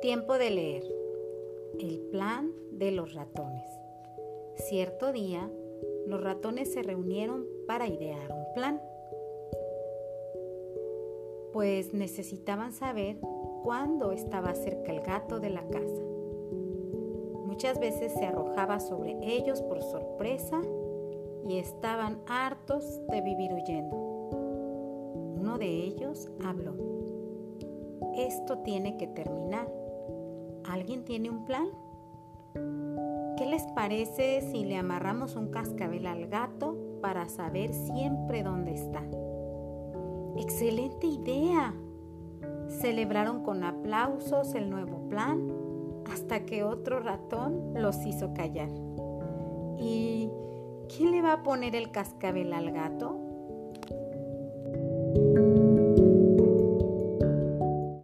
Tiempo de leer. El plan de los ratones. Cierto día, los ratones se reunieron para idear un plan, pues necesitaban saber cuándo estaba cerca el gato de la casa. Muchas veces se arrojaba sobre ellos por sorpresa y estaban hartos de vivir huyendo. Uno de ellos habló. Esto tiene que terminar ¿Alguien tiene un plan? ¿Qué les parece si le amarramos un cascabel al gato para saber siempre dónde está? ¡Excelente idea! Celebraron con aplausos el nuevo plan hasta que otro ratón los hizo callar. ¿Y quién le va a poner el cascabel al gato?